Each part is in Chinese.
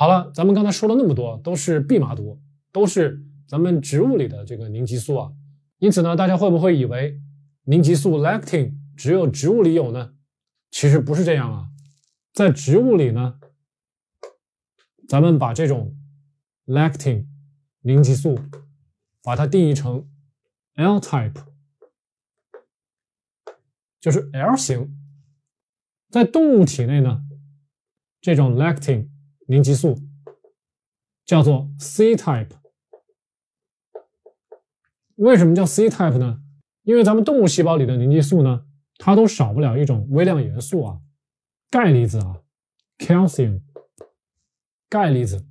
好了，咱们刚才说了那么多，都是蓖麻毒，都是咱们植物里的这个凝集素啊。因此呢，大家会不会以为凝集素 lectin 只有植物里有呢？其实不是这样啊，在植物里呢，咱们把这种 lectin 凝集素把它定义成 L type，就是 L 型。在动物体内呢，这种 lectin 凝集素叫做 C type。为什么叫 C type 呢？因为咱们动物细胞里的凝集素呢，它都少不了一种微量元素啊，钙离子啊，calcium，钙离子。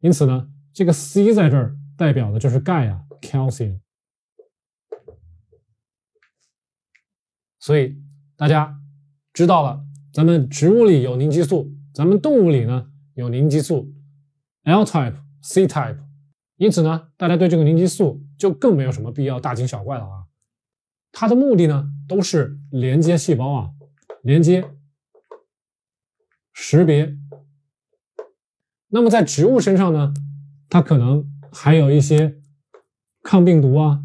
因此呢，这个 C 在这儿代表的就是钙啊，calcium。所以大家知道了。咱们植物里有凝集素，咱们动物里呢有凝集素，L type、C type，因此呢，大家对这个凝集素就更没有什么必要大惊小怪了啊。它的目的呢都是连接细胞啊，连接、识别。那么在植物身上呢，它可能还有一些抗病毒啊，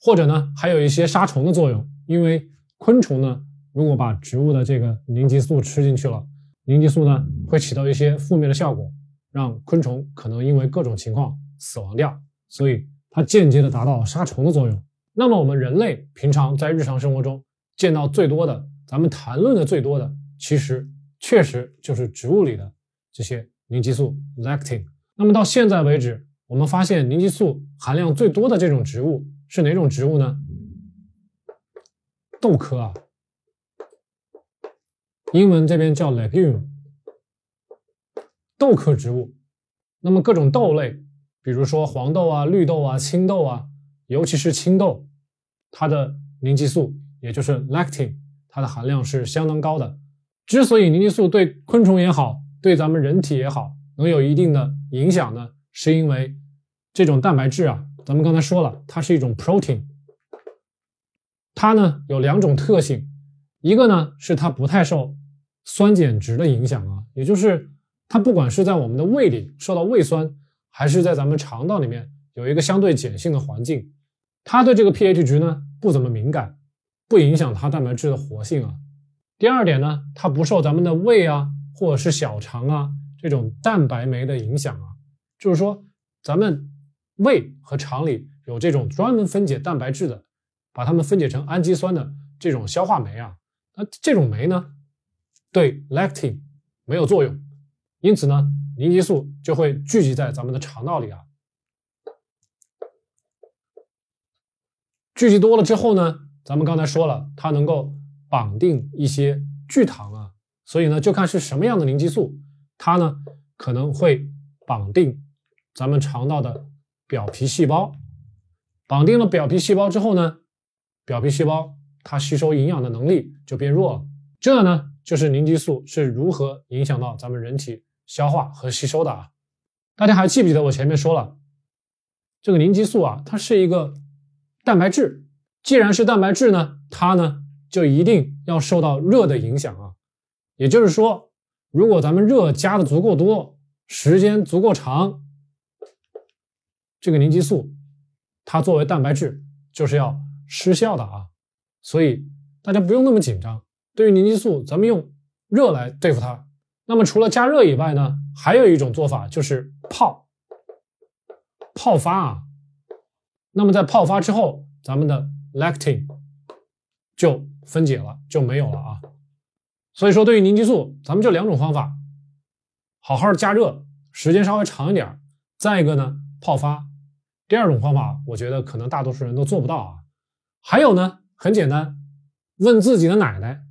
或者呢还有一些杀虫的作用，因为昆虫呢。如果把植物的这个凝集素吃进去了，凝集素呢会起到一些负面的效果，让昆虫可能因为各种情况死亡掉，所以它间接的达到杀虫的作用。那么我们人类平常在日常生活中见到最多的，咱们谈论的最多的，其实确实就是植物里的这些凝集素 lectin。那么到现在为止，我们发现凝集素含量最多的这种植物是哪种植物呢？豆科啊。英文这边叫 legume，豆科植物。那么各种豆类，比如说黄豆啊、绿豆啊、青豆啊，尤其是青豆，它的凝集素也就是 lactin，它的含量是相当高的。之所以凝集素对昆虫也好，对咱们人体也好，能有一定的影响呢，是因为这种蛋白质啊，咱们刚才说了，它是一种 protein，它呢有两种特性，一个呢是它不太受酸碱值的影响啊，也就是它不管是在我们的胃里受到胃酸，还是在咱们肠道里面有一个相对碱性的环境，它对这个 pH 值呢不怎么敏感，不影响它蛋白质的活性啊。第二点呢，它不受咱们的胃啊或者是小肠啊这种蛋白酶的影响啊，就是说咱们胃和肠里有这种专门分解蛋白质的，把它们分解成氨基酸的这种消化酶啊，那这种酶呢？对 lectin 没有作用，因此呢，凝集素就会聚集在咱们的肠道里啊。聚集多了之后呢，咱们刚才说了，它能够绑定一些聚糖啊，所以呢，就看是什么样的凝集素，它呢可能会绑定咱们肠道的表皮细胞。绑定了表皮细胞之后呢，表皮细胞它吸收营养的能力就变弱了，这呢。就是凝激素是如何影响到咱们人体消化和吸收的啊？大家还记不记得我前面说了，这个凝激素啊，它是一个蛋白质。既然是蛋白质呢，它呢就一定要受到热的影响啊。也就是说，如果咱们热加的足够多，时间足够长，这个凝激素它作为蛋白质就是要失效的啊。所以大家不用那么紧张。对于凝集素，咱们用热来对付它。那么除了加热以外呢，还有一种做法就是泡泡发啊。那么在泡发之后，咱们的 lactin 就分解了，就没有了啊。所以说，对于凝集素，咱们就两种方法：好好加热，时间稍微长一点；再一个呢，泡发。第二种方法，我觉得可能大多数人都做不到啊。还有呢，很简单，问自己的奶奶。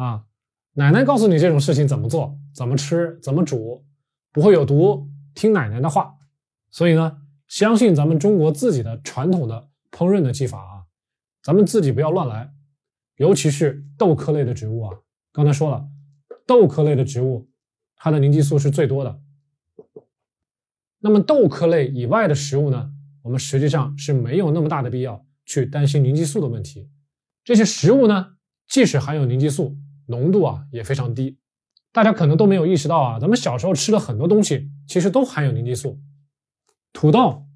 啊，奶奶告诉你这种事情怎么做、怎么吃、怎么煮，不会有毒。听奶奶的话。所以呢，相信咱们中国自己的传统的烹饪的技法啊，咱们自己不要乱来。尤其是豆科类的植物啊，刚才说了，豆科类的植物它的凝激素是最多的。那么豆科类以外的食物呢，我们实际上是没有那么大的必要去担心凝激素的问题。这些食物呢，即使含有凝激素。浓度啊也非常低，大家可能都没有意识到啊，咱们小时候吃的很多东西其实都含有凝激素，土豆、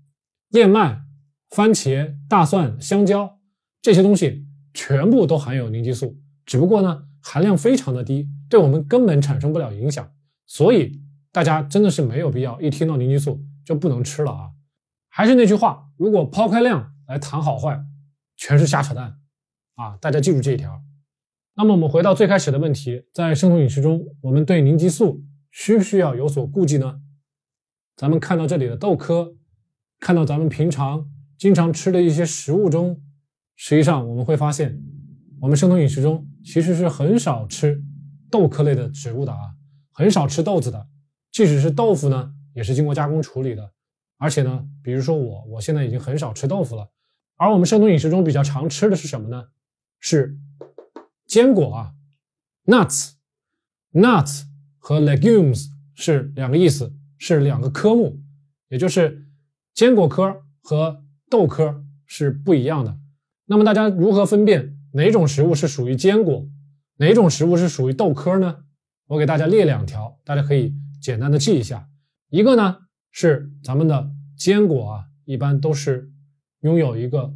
燕麦、番茄、大蒜、香蕉这些东西全部都含有凝激素，只不过呢含量非常的低，对我们根本产生不了影响。所以大家真的是没有必要一听到凝激素就不能吃了啊！还是那句话，如果抛开量来谈好坏，全是瞎扯淡啊！大家记住这一条。那么我们回到最开始的问题，在生酮饮食中，我们对凝激素需不需要有所顾忌呢？咱们看到这里的豆科，看到咱们平常经常吃的一些食物中，实际上我们会发现，我们生酮饮食中其实是很少吃豆科类的植物的啊，很少吃豆子的。即使是豆腐呢，也是经过加工处理的。而且呢，比如说我，我现在已经很少吃豆腐了。而我们生酮饮食中比较常吃的是什么呢？是。坚果啊，nuts，nuts 和 legumes 是两个意思，是两个科目，也就是坚果科和豆科是不一样的。那么大家如何分辨哪种食物是属于坚果，哪种食物是属于豆科呢？我给大家列两条，大家可以简单的记一下。一个呢是咱们的坚果啊，一般都是拥有一个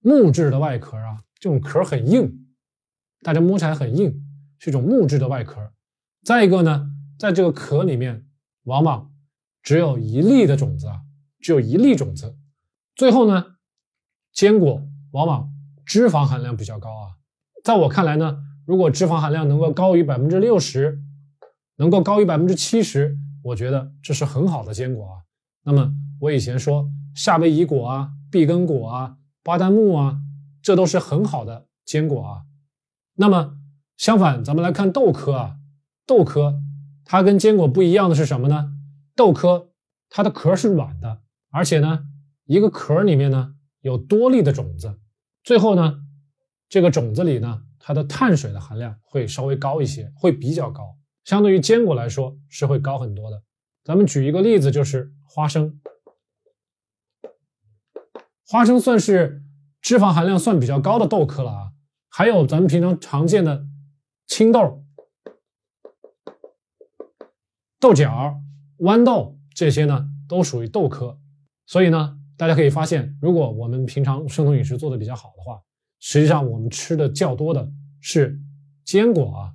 木质的外壳啊，这种壳很硬。大家摸起来很硬，是一种木质的外壳。再一个呢，在这个壳里面，往往只有一粒的种子啊，只有一粒种子。最后呢，坚果往往脂肪含量比较高啊。在我看来呢，如果脂肪含量能够高于百分之六十，能够高于百分之七十，我觉得这是很好的坚果啊。那么我以前说夏威夷果啊、碧根果啊、巴旦木啊，这都是很好的坚果啊。那么相反，咱们来看豆科啊，豆科它跟坚果不一样的是什么呢？豆科它的壳是软的，而且呢，一个壳里面呢有多粒的种子，最后呢，这个种子里呢，它的碳水的含量会稍微高一些，会比较高，相对于坚果来说是会高很多的。咱们举一个例子，就是花生，花生算是脂肪含量算比较高的豆科了啊。还有咱们平常常见的青豆、豆角、豌豆这些呢，都属于豆科。所以呢，大家可以发现，如果我们平常生酮饮食做的比较好的话，实际上我们吃的较多的是坚果啊，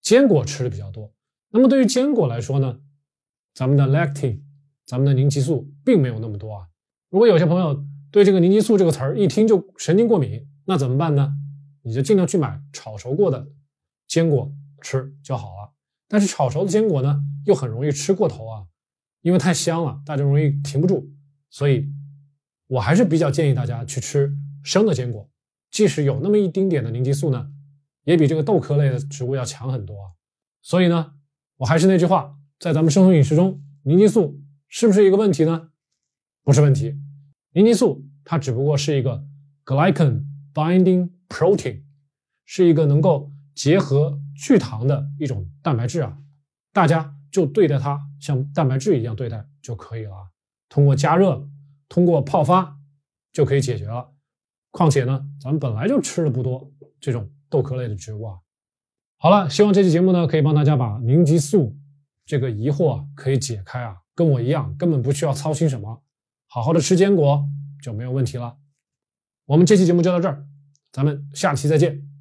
坚果吃的比较多。那么对于坚果来说呢，咱们的 lactin，咱们的凝集素并没有那么多啊。如果有些朋友对这个凝集素这个词儿一听就神经过敏，那怎么办呢？你就尽量去买炒熟过的坚果吃就好了。但是炒熟的坚果呢，又很容易吃过头啊，因为太香了，大家容易停不住。所以，我还是比较建议大家去吃生的坚果，即使有那么一丁点的凝激素呢，也比这个豆科类的植物要强很多啊。所以呢，我还是那句话，在咱们生酮饮食中，凝激素是不是一个问题呢？不是问题，凝激素它只不过是一个 glycan binding。Protein 是一个能够结合聚糖的一种蛋白质啊，大家就对待它像蛋白质一样对待就可以了。通过加热，通过泡发就可以解决了。况且呢，咱们本来就吃的不多这种豆科类的植物啊。好了，希望这期节目呢可以帮大家把凝集素这个疑惑啊可以解开啊，跟我一样根本不需要操心什么，好好的吃坚果就没有问题了。我们这期节目就到这儿。咱们下期再见。